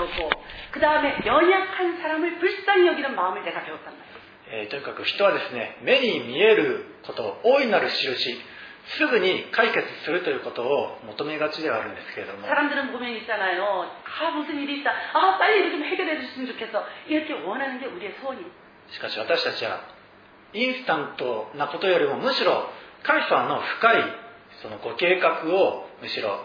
배웠고 그 다음에 연약한 사람을 불쌍히 여기는 마음을 내가 배웠단 말이에요. えーとにかく人はですね目に見えること大いなる印すぐに解決するということを求めがちではあるんですけれども 사람들은 보면 있잖아요. 아 무슨 일이 있다. 아 빨리 이렇게 좀 해결해 줬으면 좋겠어. 이렇게 원하는 게 우리의 소원이에요. しかし私たちはインスタントなことよりもむしろ神様の深いそのご計画をむしろ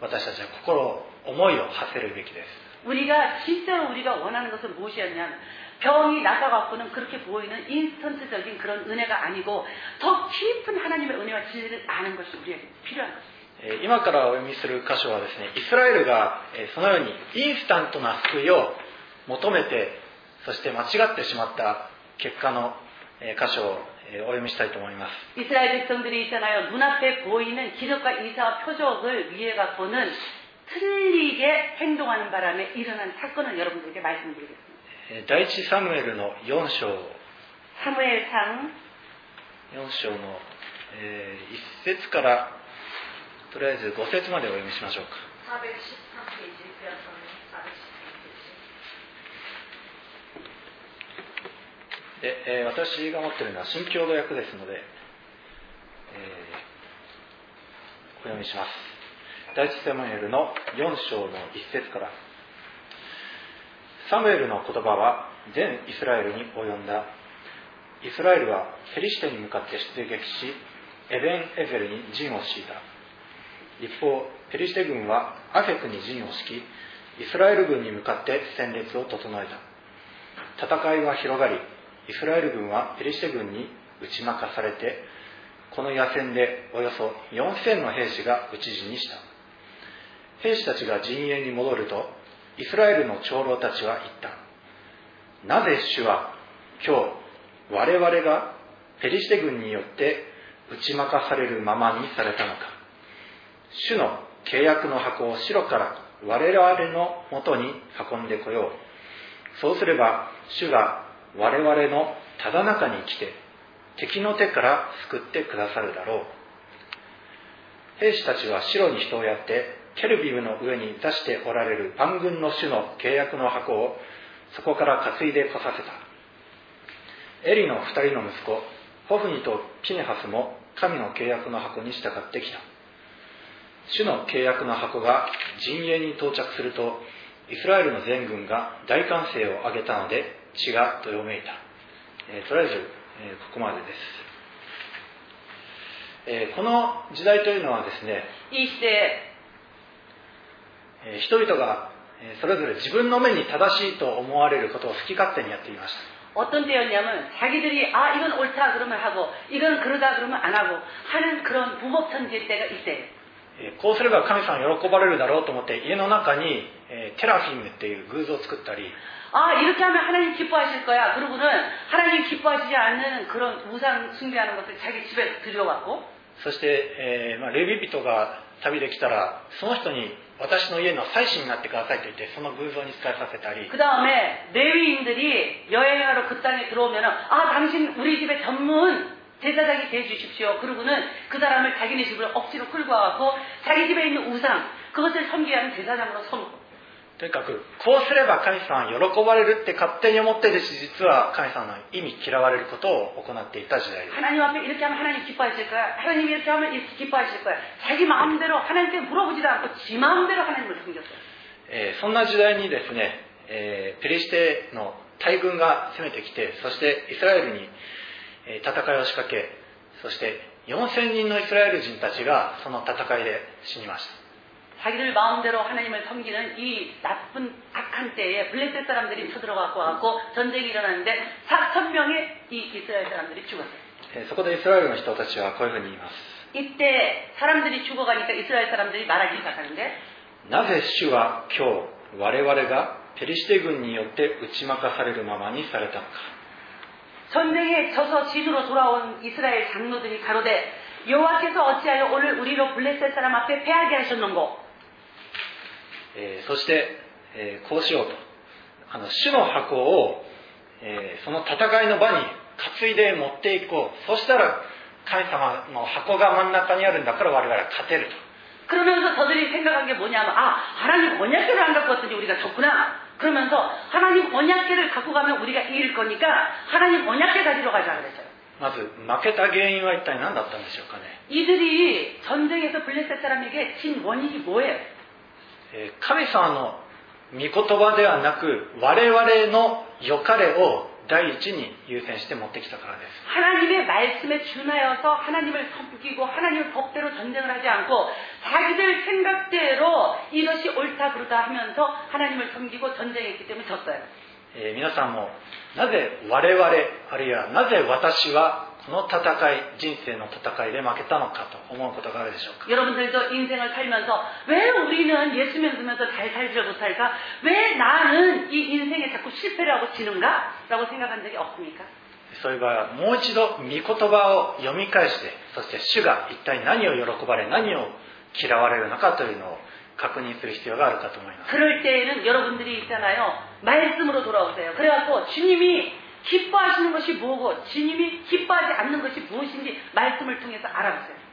私たちは心 思いを馳せるべきです。우리가 실제로 우리가 원하는 것은 무엇이었냐면 병이 나가갖고는 그렇게 보이는 인스턴트적인 그런 은혜가 아니고 더 깊은 하나님의 은혜와 진리를 아는 것이 우리에게 필요한 것입니 다. 今からお読みする箇所はですねイスラエルがそのようにインスタントな救いを求めてそして間違ってしまった結果の箇所をお読みしたいと思います。イスラエル백성들이있잖아요눈앞에보이는기적과이사와표적을위해갖고는 틀리게 행동하는 바람에 일어난 사건을 여러분들에게 말씀드리겠습니다. えー第一サムエルの4章 사무엘상 4章の、え1節からとりあえず5節までお読みしましょうか 413페이지 빼앗아는 413페이지 で、えー私が持っているのは新共同訳ですので、えーお読みします 第一サムエルの4章の1節から。サムエルの言葉は全イスラエルに及んだ。イスラエルはフェリシテに向かって出撃しエベン・エゼルに陣を敷いた。一方ペリシテ軍はアフェクに陣を敷きイスラエル軍に向かって戦列を整えた。戦いは広がりイスラエル軍はペリシテ軍に打ち負かされてこの野戦でおよそ4000の兵士が討ち死にした。兵士たちが陣営に戻るとイスラエルの長老たちは言った。なぜ主は今日我々がペリシテ軍によって打ち負かされるままにされたのか。主の契約の箱を白から我々のもとに運んでこよう。そうすれば主が我々のただ中に来て敵の手から救ってくださるだろう。兵士たちは白に人をやってケルビムの上に出しておられる万軍の主の契約の箱をそこから担いでこさせた。エリの2人の息子ホフニとピネハスも神の契約の箱に従ってきた。主の契約の箱が陣営に到着するとイスラエルの全軍が大歓声を上げたので血がどよめいた、えー、とりあえず、えー、ここまでです、えー、この時代というのはですねいいして人々がそれぞれ自分の目に正しいと思われることを好き勝手にやっていました。어떤 때였냐면 자기들이 아 이건 옳다 그러면 하고 이건 그러다 그러면 안 하고 하는 그런천때가 있어 요. こうすれば神様喜ばれるだろうと思って家の中にテラフィムっていう偶像を作ったり。あ,이렇게 하면 하나님 기뻐하실 거 야. 그러고는 하나님 기뻐하시지 않는 그런 우상 숭배하는 것을 자기 집에 들여왔 고. そして、えーまあ、レビ人が旅できたら、その人に私の家の祭司になってくださいと言ってその偶像に仕えさせたり 그 다음에 레위인들이 여행하러 그 땅에 들어오면은 아 당신 우리 집의 전문 제사장이 돼 주십시오. 그러고는 그 사람을 자기네 집으로 억지로 끌고 와서 자기 집에 있는 우상 그것을 섬기게 하는 제사장으로 서놓고 とにかくこうすれば神様は喜ばれるって勝手に思ってるし実は神様の意味嫌われることを行っていた時代です。えー、そんな時代にですね、えー、ペリシテの大軍が攻めてきてそしてイスラエルに戦いを仕掛けそして4000人のイスラエル人た。ちがその戦いで死にました。 자기들 마음대로 하나님을 섬기는 이 나쁜 악한 때에 블레셋 사람들이 쳐들어가고 하고 전쟁이 일어났는데 4천 명의 이 이스라엘 사람들이 죽었어요. えーそこでイスラエルの人たちはこういうふうに言います 이때 사람들이 죽어가니까 이스라엘 사람들이 말하기 시작하는데 なぜ主は今日我々がペリシテ軍によって打ち負かされるままにされたのか 전쟁에 져서 진으로 돌아온 이스라엘 장로들이 가로되 여호와께서 어찌하여 오늘 우리로 블레셋 사람 앞에 패하게 하셨는고 えーそして、えーこうしようとあの主の箱を、えーその戦いの場に担いで持っていこうそしたら神様の箱が真ん中にあるんだから我々は勝てると 그러면서 저들이 생각한 게 뭐냐면 아 하나님 언약계를 안 갖고 왔더니 우리가 졌구나. 그러면서 하나님 언약계를 갖고 가면 우리가 이길 거니까 하나님 언약계 가지러 가자 그랬어요. まず負けた原因は一体何だったんでしょうかね、 이들이 전쟁에서 블레셋 사람에게 진 원인이 뭐예요? えー神様の御言葉ではなく我々の良かれを第一に優先して持ってきたからです 하나님의 말씀에 준하여서 하나님을 섬기고 하나님의 법대로 전쟁을 하지 않고 자기들 생각대로 이것이 옳다 그르다 하면서 하나님을 섬기고 전쟁했기 때문에 졌어요. えー皆さんもなぜ我々あるいはなぜ私はこ の戦い人生の戦いで負けたのかと思うことがあるでしょうか 여러분들도 인생을 살면서 왜 우리는 예수 믿으면서 잘 살지 못할까? 왜 나는 이 인생에 자꾸 실패를 하고 지는가? 라고 생각한 적이 없습니까? そういう場合はもう一度御言葉を読み返してそして主が一体何を喜ばれ何を嫌われるのかというのを確認する必要があるかと思います 그럴 때에는 여러분들이 있잖아요. 말씀으로 돌아오세요. 그래갖고 주님이 기뻐하시는 것이 뭐고 주님이 기뻐하지 않는 것이 무엇인지 말씀을 통해서 알아보세 요.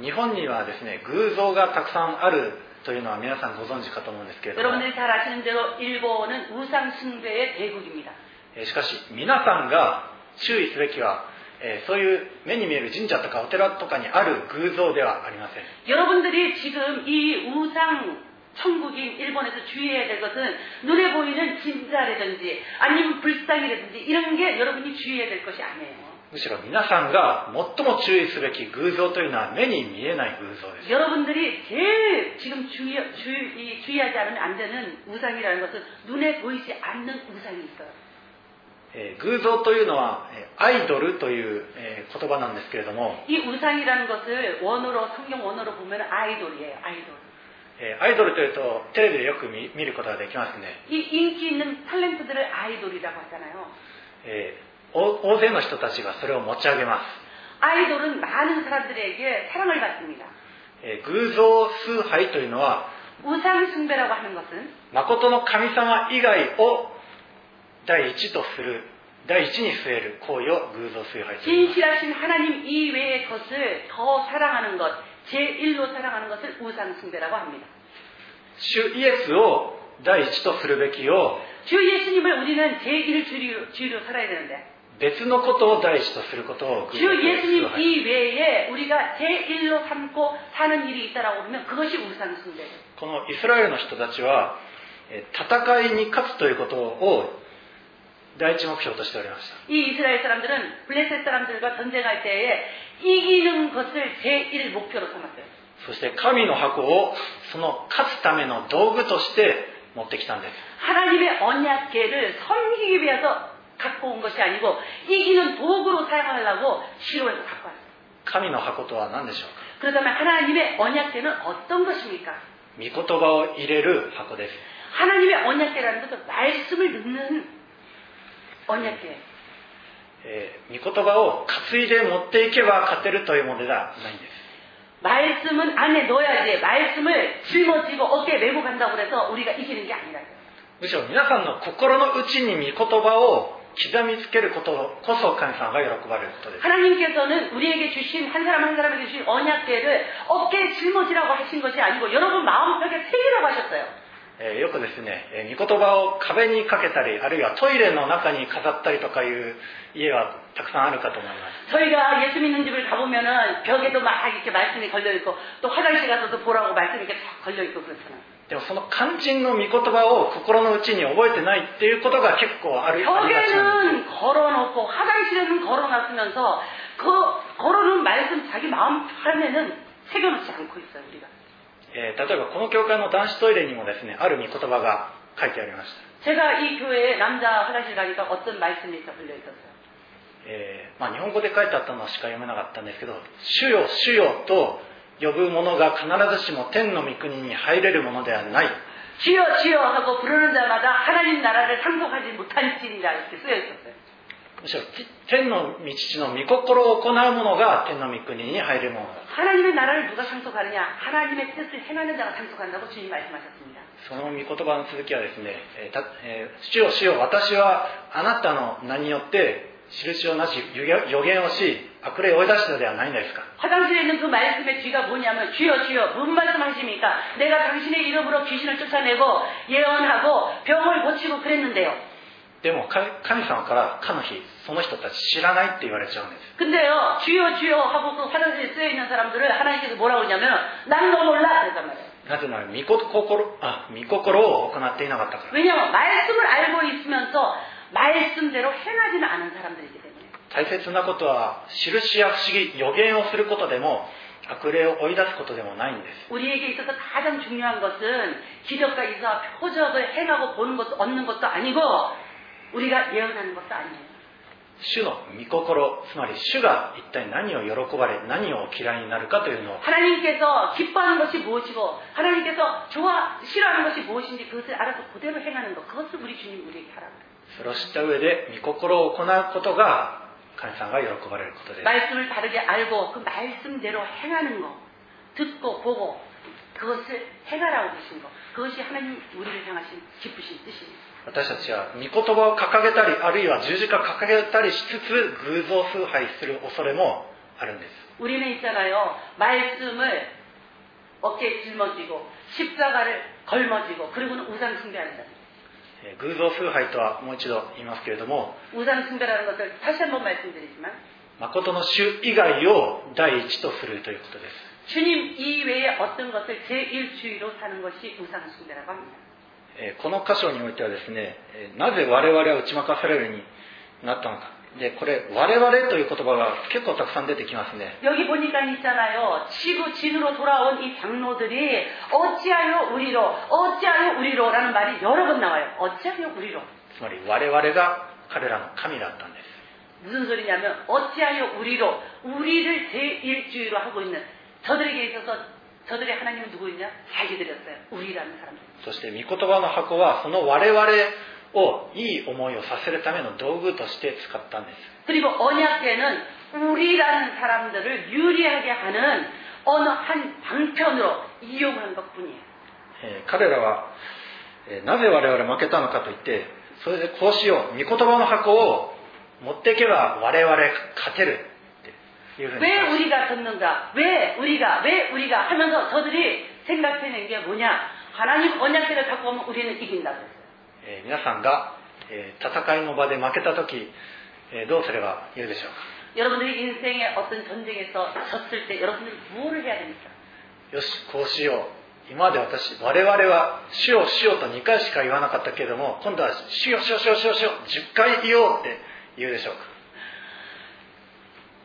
日本にはですね、偶像がたくさんあるというのは皆さんご存知かと思うんですけれども。しかし皆さんが注意すべきは、えー、そういう目に見える神社とかお寺とかにある偶像ではありません。 여러분들이 지금 이 우상 천국인 일본에서 주의해야 될 것은 눈에 보이는 진자라든지 아니면 불상이라든지 이런 게 여러분이 주의해야 될 것이 아니에요. むしろ皆さんが最も注意すべき偶像というのは目に見えない偶像です 여러분들이 제일 지금 주의, 주의, 주의하지 않으면 안 되는 우상이라는 것은 눈에 보이지 않는 우상이 있어요. えー偶像というのはえーアイドルという、えー言葉なんですけれども、 이 우상이라는 것을 원어로 성경 원어로 보면 아이돌이에요. 아이돌. えアイドルというとテレビでよく見ることができますね。えー、大勢の人たちがそれを持ち上げます。アイドル많은사람들에게사랑을받습니 다。 えー、偶像崇拝というのは、誠の神様以外を第一とする第一に据える行為を偶像崇拝する。진실하신하나님이외의것을더사랑하는것 제1로 사랑하는 것을 우상 숭배라고 합니다. 主イエスを第一とするべきを 주 예수님을 우리는 제1주의로 주의로 살아야 되는데 別のことを第一とすることを偶 주 像崇 예수님 拝 이외에 우리가 제1로 삼고 사는 일이 있다라고 하면 그것이 우상 숭배예요. このイスラエルの人たちはえー戦いに勝つということを 第一目標としておりました 이 이스라엘 사람들은 블레셋 사람들과 전쟁할 때에 이기는 것을 제1 목표로 삼았어요. そして神の箱をその勝つための道具として持ってきたんです 하나님의 언약계를 섬기기 위해서 갖고 온 것이 아니고 이기는 도구로 사용하려고 시로에서 갖고 왔어요. 神の箱とは何でしょうか 그렇다면 하나님의 언약계는 어떤 것입니까? 御言葉を入れる箱です 하나님의 언약계라는 것은 말씀을 넣는 언약계. えー御言葉を担いで持っていけば勝てるというものではないんです 말씀은 안에 넣어야지 말씀을 짊어지고 어깨에 메고 간다고 해서 우리가 이기는 게 아니라요. むしろ皆さんの心の内に御言葉を刻みつけることこそ神様が喜ばれることです 하나님께서는 우리에게 주신 한 사람 한 사람에게 주신 언약계를 어깨에 짊어지라고 하신 것이 아니고 여러분 마음속에 새기라고 하셨어요. えーよくですね、えー御言葉を壁にかけたりあるいはトイレの中に飾ったりとかいう家はたくさんあるかと思います 저희가 예수 믿는 집을 가보면은 벽에도 막 이렇게 말씀이 걸려있고 또 화장실 가서도 보라고 말씀이 이렇게 쫙 걸려있고 그렇잖아요. でもその肝心の御言葉を心の内に覚えてないっていうことが結構あるありがちなんです 벽에는 걸어놓고 화장실에는 걸어놨으면서 그 걸어놓은 말씀 자기 마음 편에는 새겨놓지 않고 있어요 우리가. えー例えばこの教会の男子トイレにもですねある御言葉が書いてありました 제가 이 교회에 남자 화장실 가니까 어떤 말씀이 있어 걸려 있었어요. えーまあ、日本語で書いてあったのしか読めなかったんですけど「主よ主よ」と呼ぶ者が必ずしも天の御国に入れるものではない 주여 주여 하고 부르는 자마다 하나님 나라를 상속하지 못한 찐이라 이렇게 쓰여 있었어요. むしろき天の御父の御心を行う者が天の御国に入れるものだ 하나님의 나라를 누가 상속하느냐? 하나님의 뜻을 행하는 자가 상속한다고 주님 말씀하셨습니다. その御言葉の続きはですね「えーたえー主よ主よ私はあなたの名によって印をなし予言予言をし 悪霊を追い出したではないんですか 화장실에 있는 그 말씀의 뒤가 뭐냐면 주여 주여 무슨 말씀하십니까? 내가 당신의 이름으로 귀신을 쫓아내고 예언하고 병을 고치고 그랬는데요. でも神神様からかの日その人たち知らないって言われちゃうんです 근데요 주여 주여 하고 그 화장실에 쓰여 있는 사람들을 하나님께서 뭐라고 그러냐면 난 너 몰라 그랬단 말이에요. なぜなら御心あ御心を行っていなかったから 왜냐하면 말씀을 알고 있으면서 말씀대로 행하지는 않은 사람들이기 때문에 大切なことは印や不思議予言をすることでも悪霊を追い出すことでもないんです 우리에게 있어서 가장 중요한 것은 기적과 이사 표적을 행하고 보는 것도 얻는 것도 아니고 우리가 예언하는 것도 아니에요. 主の御心つまり主が一体何を喜ばれ何を嫌いになるかというのを 하나님께서 기뻐하는 것이 무엇이고 하나님께서 좋아 싫어하는 것이 무엇인지 그것을 알아서 그대로 행하는 것 그것을 우리 주님 우리에게 하라고 해요. それを知った上で御心を行うことが神様が喜ばれることです 말씀을 바르게 알고 그 말씀대로 행하는 거 듣고 보고 그것을 행하라고 계신 거 그것이 하나님 우리를 향하신 기쁘신 뜻입니다. 私たちは御言葉を掲げたりあるいは十字架を掲げたりしつつ偶像崇拝する恐れもあるんです 우리는 있잖아요. 말씀을 어깨에 짊어지고 십자가를 걸머지고 그리고는 우상 숭배한다. えー偶像崇拝とはもう一度言いますけれども 우상 숭배라는 것을 다시 한번 말씀드리지만 誠の主以外を第一とするということです 주님 이외에 어떤 것을 제1주의로 사는 것이 우상 숭배라고 합니다. えーこの箇所においてはですね、えーなぜ我々は打ち負かされるようになったのか。で、これ、我々という言葉が結構たくさん出てきますね。 여기 보니까 있잖아요. 지구 진으로 돌아온 이 장로들이 어찌하여 우리로 어찌하여 우리로라는 말이 여러 번 나와요. 어찌하여 우리로. つまり我々が彼らの神だったんです。 무슨 소리냐면 어찌하여 우리로 우리를 제1주의로 하고 있는 저들에게 있어서 저들의 하나님은 누구였냐? 자기들이었어요. 우리라는 사람들. そして、御言葉の箱は、その我々をいい思いをさせるための道具として使ったんです。 그리고 언약계는 우리라는 사람들을 유리하게 하는 어느 한 방편으로 이용한 것 뿐이에요. えー彼らは、えーなぜ我々負けたのかといって、それでこうしよう。御言葉の箱を持っていけば我々勝てるっていうふうに 왜 우리가 듣는 가? 왜 우리가 왜 우리가 하면서 저들이 생각되는 게 뭐 냐? 하나님 언약를갖고 오면 우리는 이긴 다. 皆さんが戦いの場で負けた時どうすればいいでしょうか여러분들이 인생의 어떤 전쟁에서 졌을 때 여러분들이 무엇을 해야 됩니 까? よしこうしよう今まで私我々は主よ主よと2回しか言わなかったけれども今度は主よ主よ主よ主よ10回言おうって言うでしょうか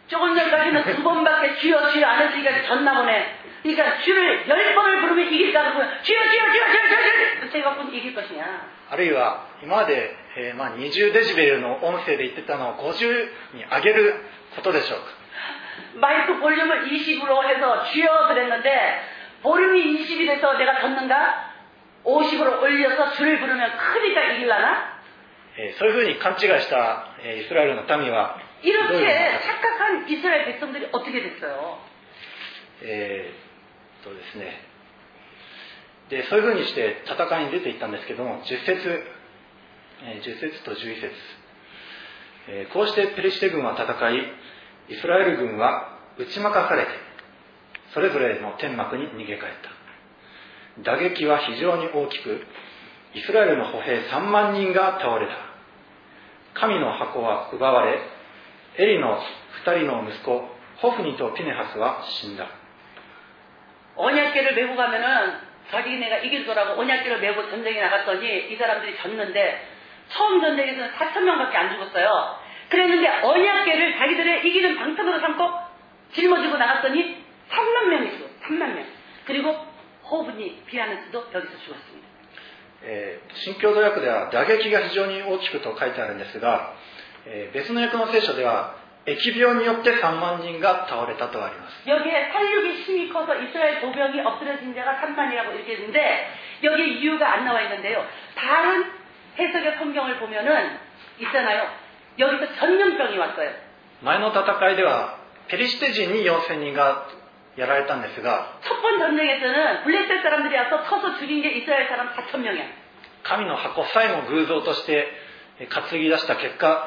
조금 전까지는 두 번밖에쥐어쥐어안했으니까 졌나 보 네. 그러니까쥐를열 번을 부르면 이길 까라고어쥐어쥐어쥐어쥐어쥐어쥐어쥐어쥐어이길 것이 냐. あるいは今まで、えーまあ、20デシベルの音声で言ってたのを50に上げることでしょうかマイク볼륨을 20으로 해서 주여 그랬는데 볼륨이 20이 돼서 내가 졌는 가? 50으로 올려서 주를 부르면 크니까 이길라 나? そういうふうに勘違いしたイスラエルの民は 이렇게 착각한 이스라엘 백성들이 어떻게 됐어 요? 에, 또ですね.で、そういうふうにして戦いに出ていったんですけども、10節、え、10節と11節、え、こうしてペリシテ軍は戦い、イスラエル軍は打ち負かされて、それぞれの天幕に逃げ帰った。打撃は非常に大きく、イスラエルの歩兵3万人が倒れた。神の箱は奪われ、エリの2人の息子ホフニとピネハスは死んだ 언약계를 메고 가면은 자기네가 이길 거라고 언약계를 메고 전쟁에 나갔더니 이 사람들이 졌는데 처음 전쟁에서는 4천 명밖에 안 죽었어요. 그랬는데 언약계를 자기들의 이기는 방편으로 삼고 짊어지고 나갔더니 3만 명이 죽었어요. 3만 명. 그리고 호분이 비하는스도 여기서 죽었습니다. えー新共同訳では打撃が非常に大きくと書いてあるんですが、 えー別の訳の聖書では疫病によって3万人が倒れたとあります 여기에 살육이 힘이 커서 이스라엘 도병이 엎드려진 자가 3만이라고 이렇게 있는데 여기에 이유가 안 나와 있는데요. 다른 해석의 성경을 보면은 있잖아요. 여기서 전염병이 왔어요. 前の戦いではペリシテ人に4000人がやられたんですが 첫 번 전쟁에서는 블레셋 사람들이 와서 쳐서 죽인 게 이스라엘 사람 4천 명이야. 神の箱さえも偶像としてえー担ぎ出した結果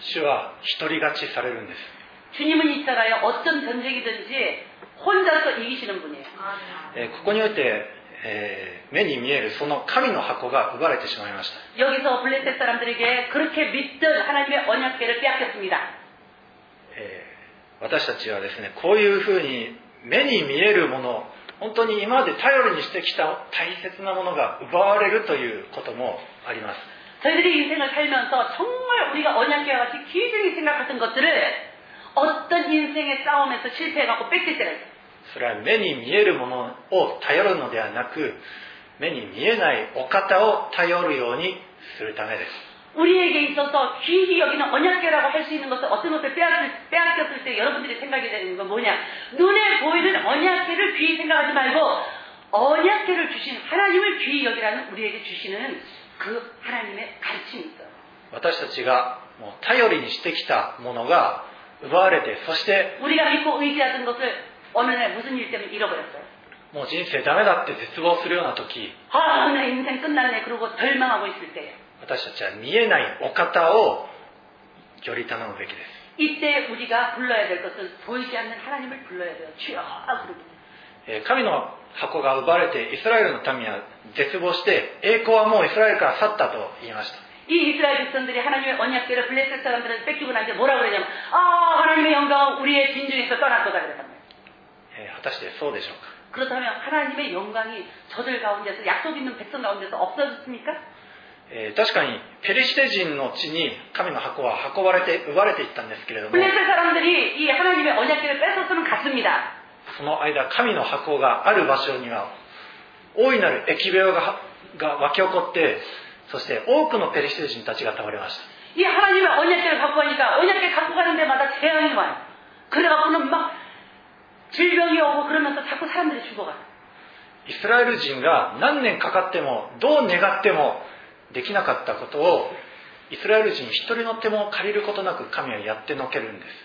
主は独り勝ちされるんです。님은있잖아요어떤전쟁이든지혼자서이기시는분이에요えここにおいて、え、目に見えるその神の箱が奪われてしまいました。여기서블레셋사람들에게그렇게믿던하나님의언약를빼앗겼습니 다。 え、私たちはですね、こういうふうに目に見えるもの、本当に今まで頼りにしてきた大切なものが奪われるということもあります。 저희들이 인생을 살면서 정말 우리가 언약계와 같이 귀중히 생각하던 것들을 어떤 인생의 싸움에서 실패해갖고 뺏길 때가 있어요. それは目に見えるものを頼るのではなく目に見えないお方を頼るようにするためです 우리에게 있어서 귀히 여기는 언약계라고 할 수 있는 것을 어떤 것을 빼앗을, 빼앗겼을 때 여러분들이 생각이 되는 건 뭐냐? 눈에 보이는 언약계를 귀히 생각하지 말고 언약계를 주신 하나님을 귀히 여기라는 우리에게 주시는 그 하나님의 가르침이 있어요. 私たちがもう頼りにしてきたものが奪われてそして 우리가 믿고 의지하던 것을 어느 날 무슨 일 때문에 잃어버렸어요. もう人生ダメだって絶望するような時 아, 나 인생 끝났네. 그러고 절망하고 있을 때에 私たちは見えないお方をより頼むべきです 이때 우리가 불러야 될 것은 보이지 않는 하나님을 불러야 돼요. 주여, 그러고. えー神の 箱が奪われてイスラエルの民は絶望して栄光はもうイスラエルから去ったと言いました 이 이스라엘 백성들이 하나님의 언약궤를 블레셋 사람들한테 뺏기고 난 뒤에 뭐라 그러냐면 아 하나님의 영광은 우리의 진중에서 떠날 거다 그랬단 말이에요. えー果たしてそうでしょうか 그렇다면 하나님의 영광이 저들 가운데서 약속 있는 백성 가운데서 없어졌습니까? えー確かにペリシテ人の地に神の箱は運ばれて奪われていったんですけれども 블레셋 사람들이 이 하나님의 언약궤를 뺏었으면 갔습니다. その間神の箱がある場所には大いなる疫病がが湧き起こってそして多くのペリシテ人たちが倒れました 이 하나님의 언약궤를 갖고 가니까 언약궤 갖고 가는 데마다 재앙이 와요. 그래갖고는 막 질병이 오고 그러면서 자꾸 사람들이 죽어가요. イスラエル人が何年かかってもどう願ってもできなかったことをイスラエル人一人の手も借りることなく神はやってのけるんです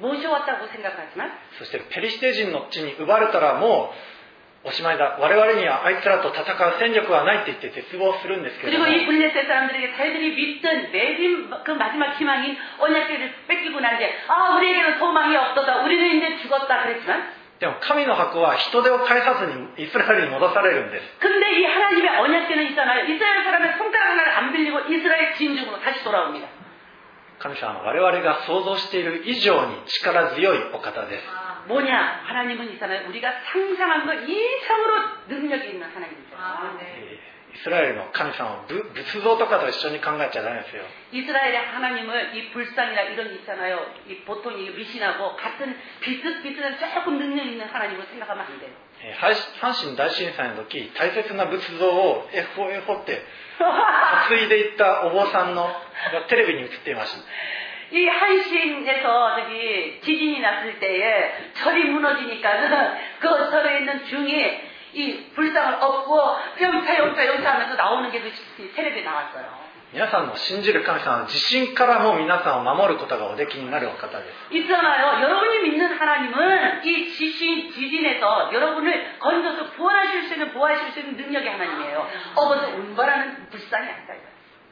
모셔왔다고 생각하지만 そしてペリシテ人の地に奪われたらもうおしまいだ我々にはあいつらと戦う戦力はないって言って絶望するんですけれど 그리고 も 이 블레셋 사람들에게 자기들이 믿던 매진 그 마지막 희망인 언약궤를 뺏기고 난 뒤에 아 우리에게는 소망이 없어다 우리는 이제 죽었다 그랬지만 でも神の箱は人手を返さずにイスラエルに戻されるんです 근데 이 하나님의 언약궤는 있잖아요 이스라엘 사람의 손가락 하나를 안 빌리고 이스라엘 진중으로 다시 돌아옵니다 神様は我々が想像している以上に力強いお方です 뭐냐 하나님은 있잖아요 우리가 상상한 것 이상으로 능력이 있는 하나님이죠 えー イスラエルの神様をぶ仏像とかと一緒に考えちゃダメですよ 이스라엘의 하나님을 이 불상이나 이런 게 있잖아요 이 보통 이 미신하고 같은 비슷비슷한 조금 능력 있는 하나님을 생각하면 안 돼요 えー阪阪神大震災の時大切な仏像をエホエホって担いでいったお坊さんのがテレビに映っていました 이 한신에서 저기 지진이 났을 때에 절이 무너지니까는 그 절에 있는 중이 이 불상을 업고 영차 영차 영차 하면서 나오는 게 그 텔레비에 나왔어요. 皆さんの信じる神様は地震からも皆さんを守ることがおできになるお方です 있잖아요. 여러분이 믿는 하나님은 이 지신, 지진에서 여러분을 건져서 구원하실 수 있는, 보호하실 수 있는 능력의 하나님이에요. 업어서 운반하는 불쌍이 아니다.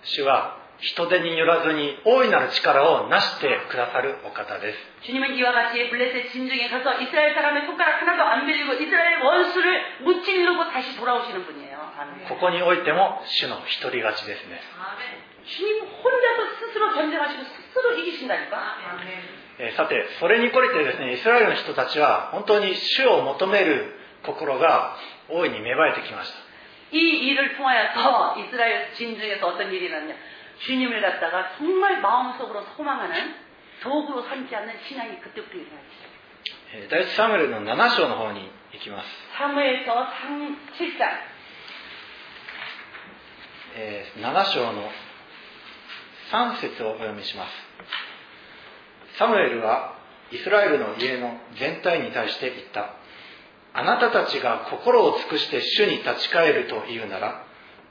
主は 人手によらずに大いなる力を成してくださるお方です。 주님은 이와 같이 블레셋 진중에 가서 이스라엘 사람의 손가락 하나도 안 빌리고 이스라엘 원수를 무찌르고 다시 돌아오시는 분이에요. 아멘. ここにおいても主の一人勝ちですね。 주님 혼자서 스스로 전쟁하시고 스스로 이기신다니까. えーさて、それに懲りてですね、イスラエルの人たちは本当に主を求める心が大いに芽生えてきました。 이 일을 통하여서 이스라엘 진중에서 어떤 일이 일어났냐. 주님을 갖다가 정말 마음속으로 소망하는 도구로 삼지 않는 신앙이 그때부터 일어나기 시작해요. えー第一サムエルの7章の方に行きます。 사무에서 상 7장 えー7章の3節をお読みします。サムエルはイスラエルの家の全体に対して言った。あなたたちが心を尽くして主に立ち返るというなら、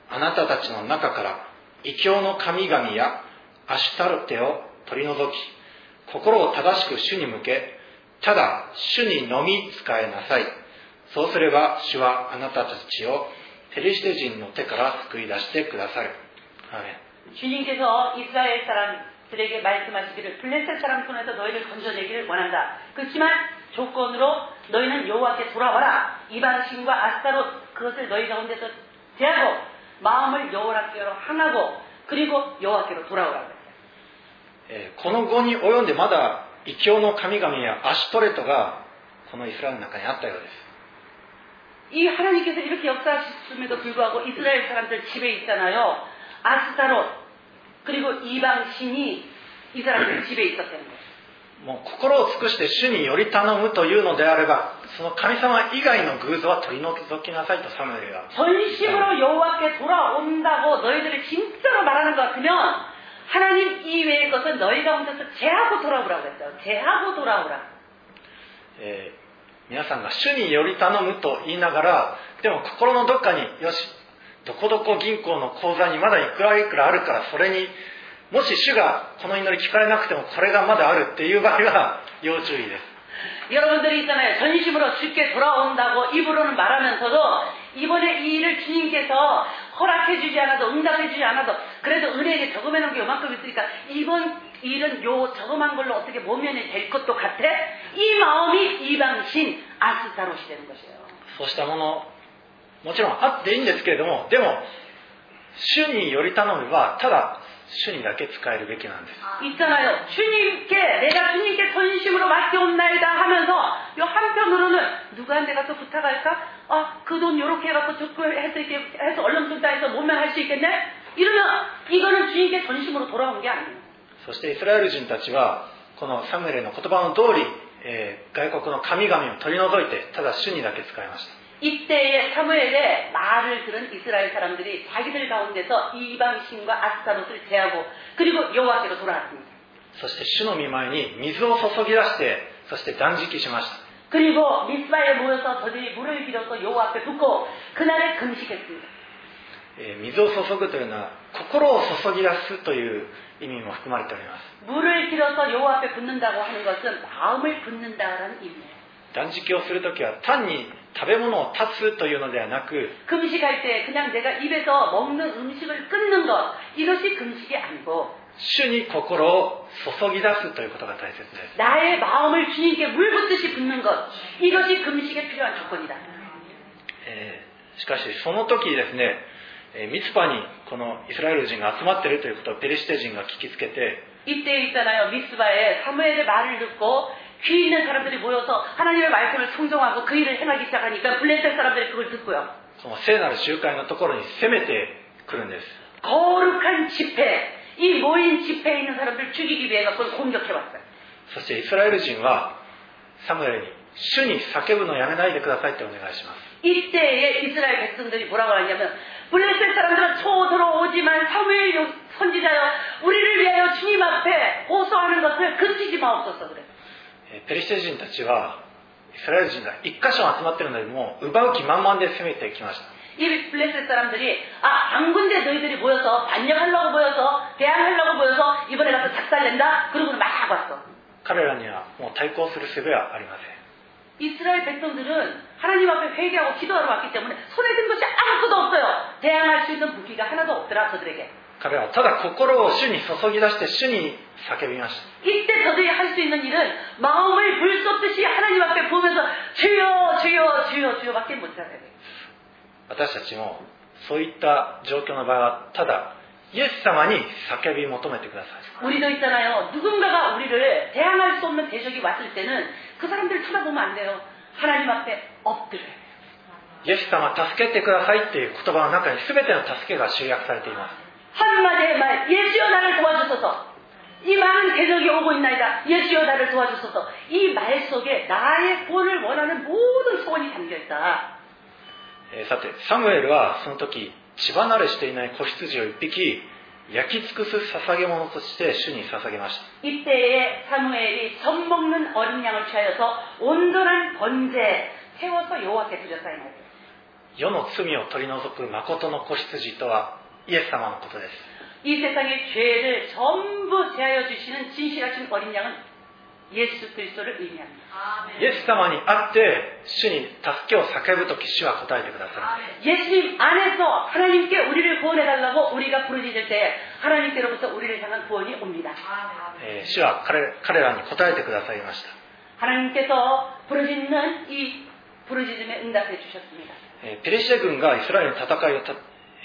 あなたたちの中から 異教の神々やアシュタルテを取り除き、心を正しく主に向け、ただ主にのみ仕えなさい。そうすれば主はあなたたちをペリシテ人の手から救い出してくださる。アーメン 주님께서 이스라엘 사람들에게 말씀하시기를 블레셋 사람 손에서 너희를 건져내기를 원한다. 그렇지만 조건으로 너희는 여호와께 돌아와라. 이방신과 아스타롯 그것을 너희 가운데서 제하고 마음을 여호와께로 향하고 그리고 여호와께로 돌아오라. 그랬어요. えーこの後に及んでまだ異教の神々やアシュトレトがこのイスラエルの中にあったようです 이 하나님께서 이렇게 역사하셨음에도 불구하고 이스라엘 사람들 집에 있잖아요. 아스타롯 그리고 이방신이 이 사람들 집에 있었다는 거예요. もう心を尽くして主により頼むというのであれば その神様以外の偶像は取り除きなさいとサムエルが 전심으로 여호와께 돌아온다고 너희들이 진짜로 말하는 것 같으면 하나님 이외의 것은 너희 가운데서 제하고 돌아오라고 했어요. 제하고 돌아오라. えー皆さんが主により頼むと言いながらでも心のどっかによしどこどこ銀行の口座にまだいくらいくらあるからそれにもし主がこの祈り聞かれなくてもこれがまだあるっていう場合は要注意です 여러분들이 있잖아요. 전심으로 쉽게 돌아온다고 입으로는 말하면서도 이번에 이 일을 주님께서 허락해주지 않아도 응답해주지 않아도 그래도 은혜에 저금해 놓은 게 요만큼 있으니까 이번 일은 요 저금한 걸로 어떻게 모면이 될 것도 같아? 이 마음이 이방신 아스타롯이 되는 것이에요. そうしたものもちろんあっていいんですけれどもでも主により頼めばただ 主にだけ使えるべきなんです 있잖아요. 주님께 내가 주님께 전심으로 맡겨온나이다 하면서 요 한편으로는 누구한테 가서 부탁할까? 아 그 돈 요렇게 해갖고 저거 해서 이렇게 해서 얼렁뚱땅 해서 몸면 할 수 있겠네? 이러면 이거는 주님께 전심으로 돌아온 게 아니에요. そしてイスラエル人たちはこのサムエルの言葉の通り、えー外国の神々を取り除いてただ主にだけ使いました 이때에 사무엘의 말을 들은 이스라엘 사람들이 자기들 가운데서 이방신과 아스타롯을 제하고 그리고 여호와께로 돌아왔습니다. そして主の御前に水を注ぎ出してそして断食しました 그리고 미스바에 모여서 저들이 물을 빌어서 여호와 앞에 붓고 그날에 금식했습니다. えー水を注ぐというのは心を注ぎ出すという意味も含まれております 물을 길어서 여호와 앞에 붓는다고 하는 것은 마음을 붓는다라는 의미예요. 断食をするときは単に 食べ物を断つというのではなく 금식할 때 그냥 내가 입에서 먹는 음식을 끊는 것 이것이 금식이 아니고 主に心を注ぎ出すということが大切です 나의 마음을 주님께 물 붓듯이 붓는 것 이것이 금식에 필요한 조건이다. えーしかしその時ですね、えーミツパにこのイスラエル人が集まっているということをペリシテ人が聞きつけて 이때 있잖아요 미스바에 사무엘의 말을 듣고 귀 있는 사람들이 모여서 하나님의 말씀을 청정하고 그 일을 행하기 시작하니까 블레셋 사람들이 그걸 듣고요. その聖なる集会のところに攻めてくるんです 거룩한 집회 이 모인 집회에 있는 사람들 죽이기 위해 그걸 공격해왔어요. そしてイスラエル人はサムエルに主に叫ぶのをやめないでくださいってお願いします 이때에 이스라엘 백성들이 뭐라고 하냐면 블레셋 사람들은 초 들어오지만 사무엘 요- 선지자여 우리를 위하여 주님 앞에 호소하는 것을 그치지 마옵소서 그래. えー ペリシテ人たちはイスラエル人が一箇所集まってるのでもう奪う気満々で攻めてきました 이 블레셋 사람들이 아 한 군데 너희들이 모여서 반역하려고 모여서 대항하려고 모여서 이번에 가서 작살낸다 그러고는 막 왔어 彼らにはもう対抗する術はありません 이스라엘 백성들은 하나님 앞에 회개하고 기도하러 왔기 때문에 손에 든 것이 아무것도 없어요 대항할 수 있는 무기가 하나도 없더라 그들에게 彼はただ心を主に注ぎ出して主に叫びました 이때 저들이 할 수 있는 일은 마음을 불 쏟듯이 하나님 앞에 보면서 주여 주여 주여 주여밖에 못하는 거예요. 私たちもそういった状況の場合はただイエス様に叫び求めてください 우리도 있잖아요. 누군가가 우리를 대항할 수 없는 대적이 왔을 때는 그 사람들 쳐다보면 안 돼요. 하나님 앞에 엎드려요. イエス様助けてくださいっていう言葉の中に全ての助けが集約されています 한마디의 말, 예수여 나를 도와주소서. 이 많은 대적이 오고 있나이다. 예수여 나를 도와주소서. 이 말 속에 나의 구원을 원하는 모든 소원이 담겨있다. えーさてサムエルはその時血離れしていない子羊を一匹焼き尽くす捧げ物として主に捧げました 이때에 사무엘이 젖 먹는 어린 양을 취하여서 온전한 번제 세워서 여호와께 드렸사이다. 世の罪を取り除く誠の子羊とは イエス様のことです。이세상의죄를전부제하여주시는진실하신어린양은예수그리스도를의미합니 다. 예수様にあって主に助けを叫ぶとき主は答えてください。예수님안에서하나님께우리를구원해달라고우리가부르짖을때하나님께로부터우리를향한구원이옵니 다. 주와彼彼らに答えてくださいました。하나님께서부르짖는이부르짖음에응답해주셨습니 다. 페르시아軍がイスラエルの戦いをた、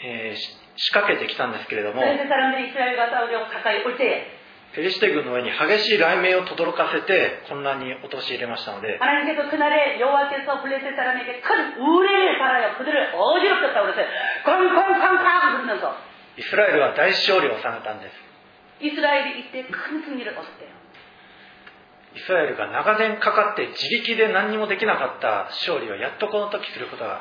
えー仕掛けてきたんですけれども 그래서 사람들이 이스라엘과 싸우려고 가까이 올 때에 ペリシテ軍の上に激しい雷鳴を轟かせて混乱に陥れましたので 하나님께서 그날에 여호와께서 블레셋 사람에게 큰 우레를 발하여 그들을 어지럽혔다고 그랬어요. 쾅쾅쾅쾅 부르면서 イスラエルは大勝利を収めたんです 이스라엘이 이때 큰 승리를 얻었대요. イスラエルが長年かかって自力で何にもできなかった勝利をやっとこの時することが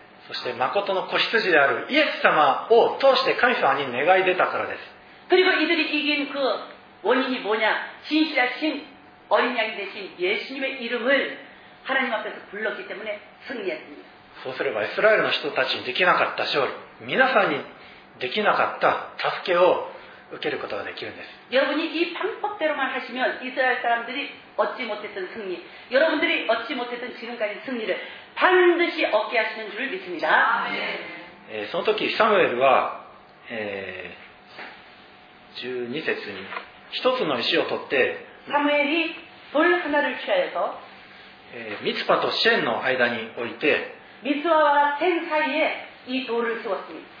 そして誠の子羊であるイエス様を通して神様に願い出たからです 그리고 이들이 이긴 그 원인이 뭐냐? 진실하신 어린 양이 되신 예수님의 이름을 하나님 앞에서 불렀기 때문에 승리했습니다. そうすればイスラエルの人たちにできなかった勝利皆さんにできなかった助けを 受けることができるんです。여러분이이방법대로만하시면이스라엘사람들이얻지못했던승리여러분들이얻지못했던지금까지승리를반드시얻게하시는줄믿습니 다. えその時サムエルは、えー、12節に一つの石を取ってサムエリ돌하나를취하여서ミツパとシェンの間に置いてミツパは天사이에이돌을세웠습니다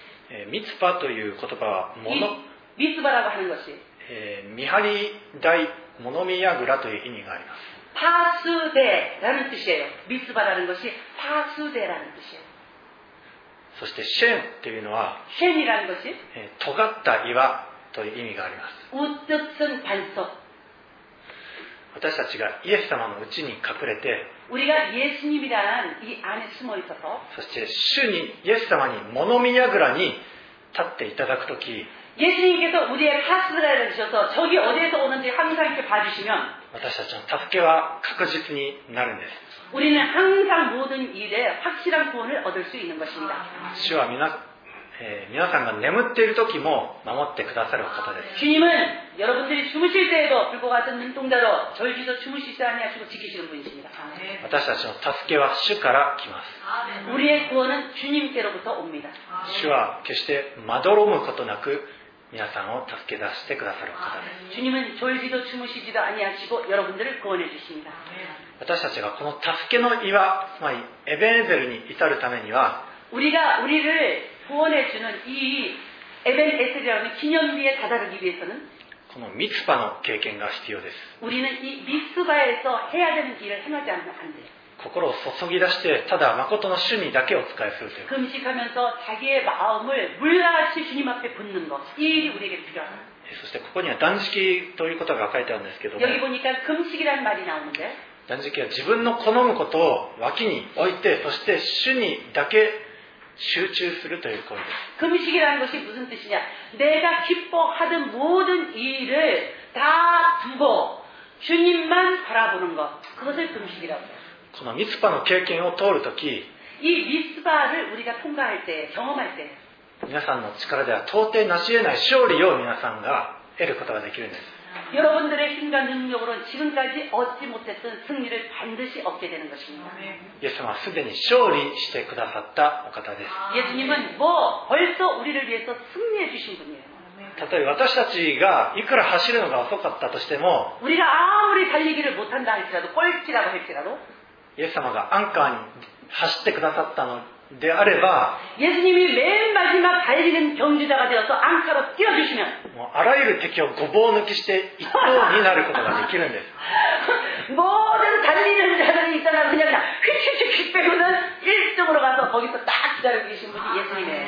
えーミツパという言葉は 이 物、 미스바라고 하는 것이 えー見張り台物見櫓という意味があります 파수대라는 뜻이에요. 미스바라는 것이 파수대라는 뜻이에요. そしてシェンというのは、 쉔이라는 것이 えー尖った岩という意味があります 우뜻은 반석. 私たちがイエス様のうちに隠れて 우리가 예수님이란 이 안에 숨어 있어서 そして主にイエス様に物見櫓に立っていただく時 예수님께서 우리의 파수대를 주셔서 저기 어디에서 오는지 항상 이렇게 봐주시면 私たちの助けは確実になるんです 우리는 항상 모든 일에 확실한 구원을 얻을 수 있는 것입니다. 主は皆、 えー皆さんが眠っている時も守ってくださる方です 주님은 여러분들이 주무실 때에도 불과 같은 눈동자로 저희들도 주무시지 아니하시고 지키시는 분이십니다. 私たちの助けは主から来ます 우리의 구원은 주님께로부터 옵니다. 主は決してまどろむことなく皆さんを助け出してくださる方です 주님은 졸지도 주무시지도 아니하시고 여러분들을 구원해 주십니다. 私たちがこの助けの岩つまりエベンエゼルに至るためには 우리가 우리를 구원해 주는 이 에벤에스라는 기념비에 다다르기 위해서는 このミツパの経験が必要です 우리는 이 미스바에서 해야 되는 일을 행하지 않으면 안 돼요. 心を注ぎ出してただ誠の主にだけお仕えするという 금식하면서 자기의 마음을 물같이 주님 앞에 붓는 것. 이 일이 우리에게 필요합니다. そしてここには断食ということが書いてあるんですけども 여기 보니까 금식이라는 말이 나오는데 断食は自分の好むことを脇に置いてそして主にだけ 集中するという行為です 금식이라는 것이 무슨 뜻이냐? 내가 기뻐하던 모든 일을 다 두고 주님만 바라보는 것. 그것을 금식이라고 해요. このミツパの経験を通るとき 이 미스바를 우리가 통과할 때, 경험할 때, 皆さんの力では到底成し得ない勝利を皆さんが得ることができるんです 여러분들의 힘과 능력으로는 지금까지 얻지 못했던 승리를 반드시 얻게 되는 것입니다. イエス様はすでに勝利してくださったお方です 예수님은 뭐 벌써 우리를 위해서 승리해 주신 분이에요. たとえ私たちがいくら走るのが遅かったとしても 우리가 아무리 달리기를 못한다 할지라도 꼴찌라고 할지라도 イエス様がアンカーに走ってくださったの であれば 예수님이 맨 마지막 달리는 경주자가 되어서 앙카로 뛰어주시면 もうあらゆる敵をごぼう抜きして一等になることができるんです 모든 달리는 자들이 있잖아 그냥 다 휙휙휙 빼고는 1등으로 가서 거기서 딱 기다리고 계신 분이 예수님이에요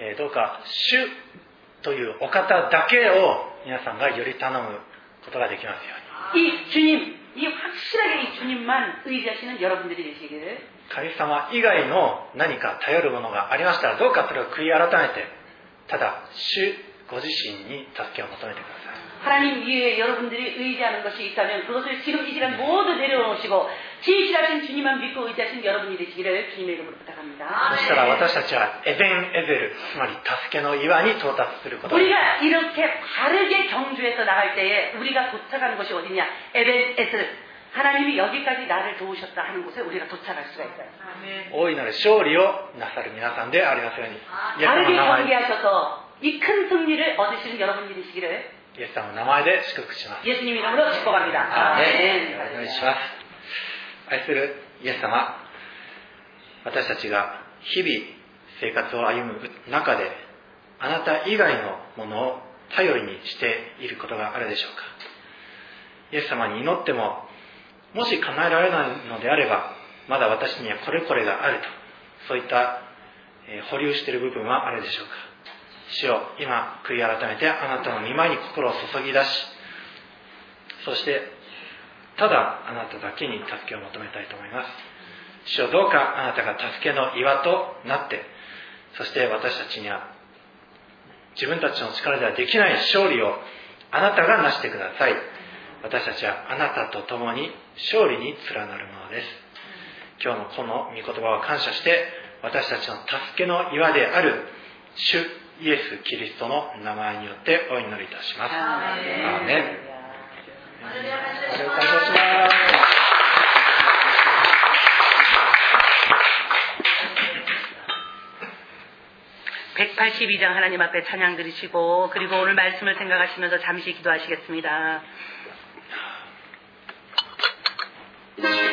えーどうか主というお方だけを皆さんがより頼むことができますように 이 주님 이 확실하게 이 주님만 의지하시는 여러분들이 되시기를 神様以外の何か頼るものがありましたらどうかそれを悔い改めてただ主ご自身に助けを求めてください 하나님 위에 여러분들이 의지하는 것이 있다면 그것을 지금 이 시간 모두 내려놓으시고 진실하신 주님만 믿고 의지하신 여러분이 되시기를 주님의 이름으로 부탁합니다. そしたら私たちはエベンエゼルつまり助けの岩に到達することができます 우리가 이렇게 바르게 경주해서 나갈 때에 우리가 도착하는 것이 어디냐? 에벤에스. 하나님이 여기까지 나를 도우셨다 하는 곳에 우리가 도착할 수가 있어요. 大いなる勝利をなさる皆さんでありますようにイエス様の 바르게 名前 경계하셔서 이 큰 승리를 얻으시는 여러분이 되시기를 イエス様の名前で祝福します 예수님 이름으로 축복합니다. アーメン 아멘. お願いします愛するイエス様私たちが日々生活を歩む中であなた以外のものを頼りにしていることがあるでしょうかイエス様に祈っても もし叶えられないのであればまだ私にはこれこれがあるとそういった、え保留している部分はあるでしょうか。主よ今悔い改めてあなたの御前に心を注ぎ出しそしてただあなただけに助けを求めたいと思います。主よどうかあなたが助けの岩となってそして私たちには自分たちの力ではできない勝利をあなたが成してください。私たちはあなたと共に勝利に連なるものです今日のこの御言葉を感謝して私たちの助けの岩である主イエス・キリストの名前によってお祈りいたしますアーメンありがとうございます 182장 하나님 앞에 찬양 드리시고 그리고 오늘 말씀을 생각하시면서 잠시 기도하시겠습니다. Thank you.